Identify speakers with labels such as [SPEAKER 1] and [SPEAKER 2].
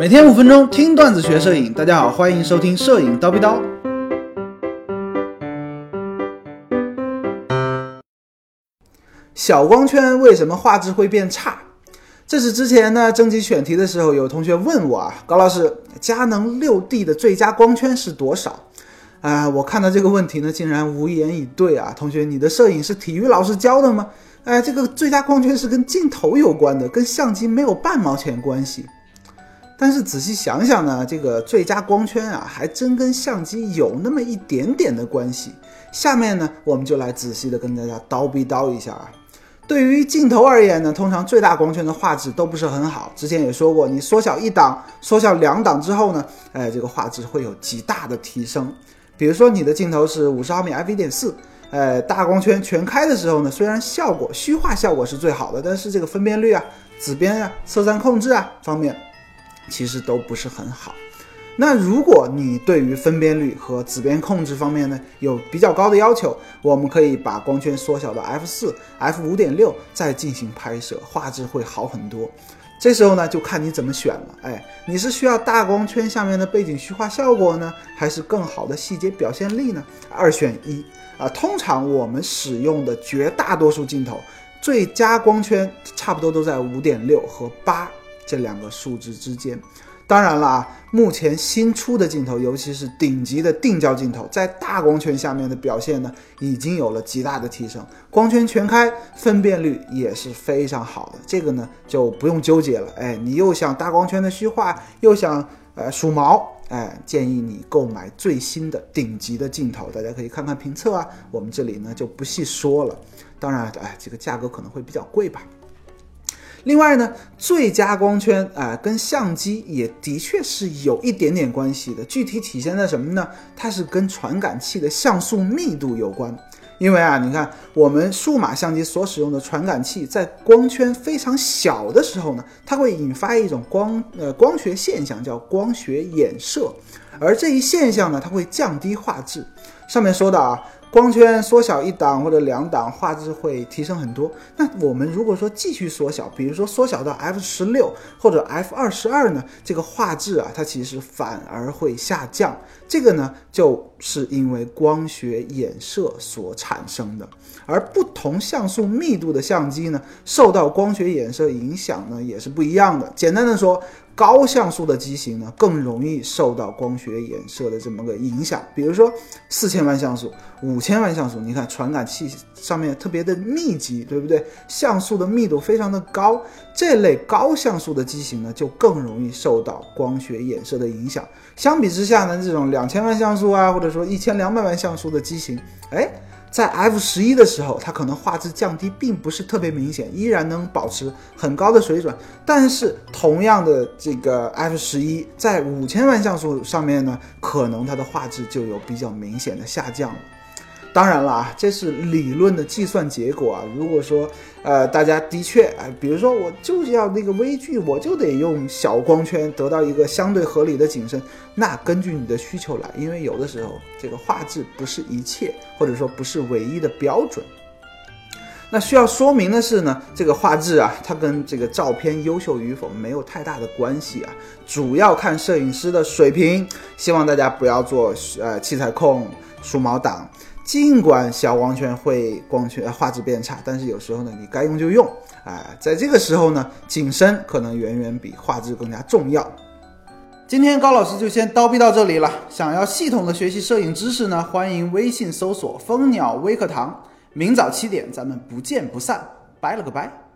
[SPEAKER 1] 每天五分钟听段子学摄影，大家好，欢迎收听摄影叨逼叨。小光圈为什么画质会变差？这是之前呢征集选题的时候，有同学问我啊，高老师，佳能六 D 的最佳光圈是多少？啊，我看到这个问题呢，竟然无言以对啊！同学，你的摄影是体育老师教的吗？哎，这个最佳光圈是跟镜头有关的，跟相机没有半毛钱关系。但是仔细想想呢，这个最佳光圈啊，还真跟相机有那么一点点的关系。下面呢，我们就来仔细的跟大家叨逼叨一下啊。对于镜头而言呢，通常最大光圈的画质都不是很好。之前也说过，你缩小一档、缩小两档之后呢，哎，这个画质会有极大的提升。比如说你的镜头是五十毫米 f 一点四。呃，大光圈全开的时候呢，虽然效果虚化效果是最好的，但是这个分辨率啊、紫边啊、色散控制啊方面，其实都不是很好。那如果你对于分辨率和紫边控制方面呢有比较高的要求，我们可以把光圈缩小到 f 四、f 五点六再进行拍摄，画质会好很多。这时候呢，就看你怎么选了。哎，你是需要大光圈下面的背景虚化效果呢，还是更好的细节表现力呢？二选一啊。通常我们使用的绝大多数镜头，最佳光圈差不多都在五点六和八这两个数值之间。当然了啊，目前新出的镜头，尤其是顶级的定焦镜头，在大光圈下面的表现呢，已经有了极大的提升，光圈全开，分辨率也是非常好的。这个呢就不用纠结了。哎，你又想大光圈的虚化，又想呃数毛，哎，建议你购买最新的顶级的镜头，大家可以看看评测啊。我们这里呢就不细说了。当然，哎，这个价格可能会比较贵吧。另外呢，最佳光圈啊，跟相机也的确是有一点点关系的。具体体现在什么呢？它是跟传感器的像素密度有关。因为啊，你看我们数码相机所使用的传感器，在光圈非常小的时候呢，它会引发一种光呃光学现象，叫光学衍射。而这一现象呢，它会降低画质。上面说的啊。光圈缩小一档或者两档，画质会提升很多。那我们如果说继续缩小，比如说缩小到 f 十六或者 f 二十二呢，这个画质啊，它其实反而会下降。这个呢，就是因为光学衍射所产生的。而不同像素密度的相机呢，受到光学衍射影响呢，也是不一样的。简单的说，高像素的机型呢，更容易受到光学衍射的这么个影响。比如说四千万像素、五千万像素，你看传感器上面特别的密集，对不对？像素的密度非常的高，这类高像素的机型呢，就更容易受到光学衍射的影响。相比之下呢，这种两千万像素啊，或者说一千两百万像素的机型，哎。在 f 十一的时候，它可能画质降低并不是特别明显，依然能保持很高的水准。但是同样的这个 f 十一，在五千万像素上面呢，可能它的画质就有比较明显的下降了。当然了啊，这是理论的计算结果啊。如果说，呃，大家的确，哎，比如说我就是要那个微距，我就得用小光圈得到一个相对合理的景深，那根据你的需求来，因为有的时候这个画质不是一切，或者说不是唯一的标准。那需要说明的是呢，这个画质啊，它跟这个照片优秀与否没有太大的关系啊，主要看摄影师的水平。希望大家不要做呃器材控、数毛党。尽管小光圈会光圈画质变差，但是有时候呢，你该用就用。哎，在这个时候呢，景深可能远远比画质更加重要。今天高老师就先叨逼到这里了。想要系统的学习摄影知识呢，欢迎微信搜索蜂鸟微课堂。明早七点，咱们不见不散。拜了个拜。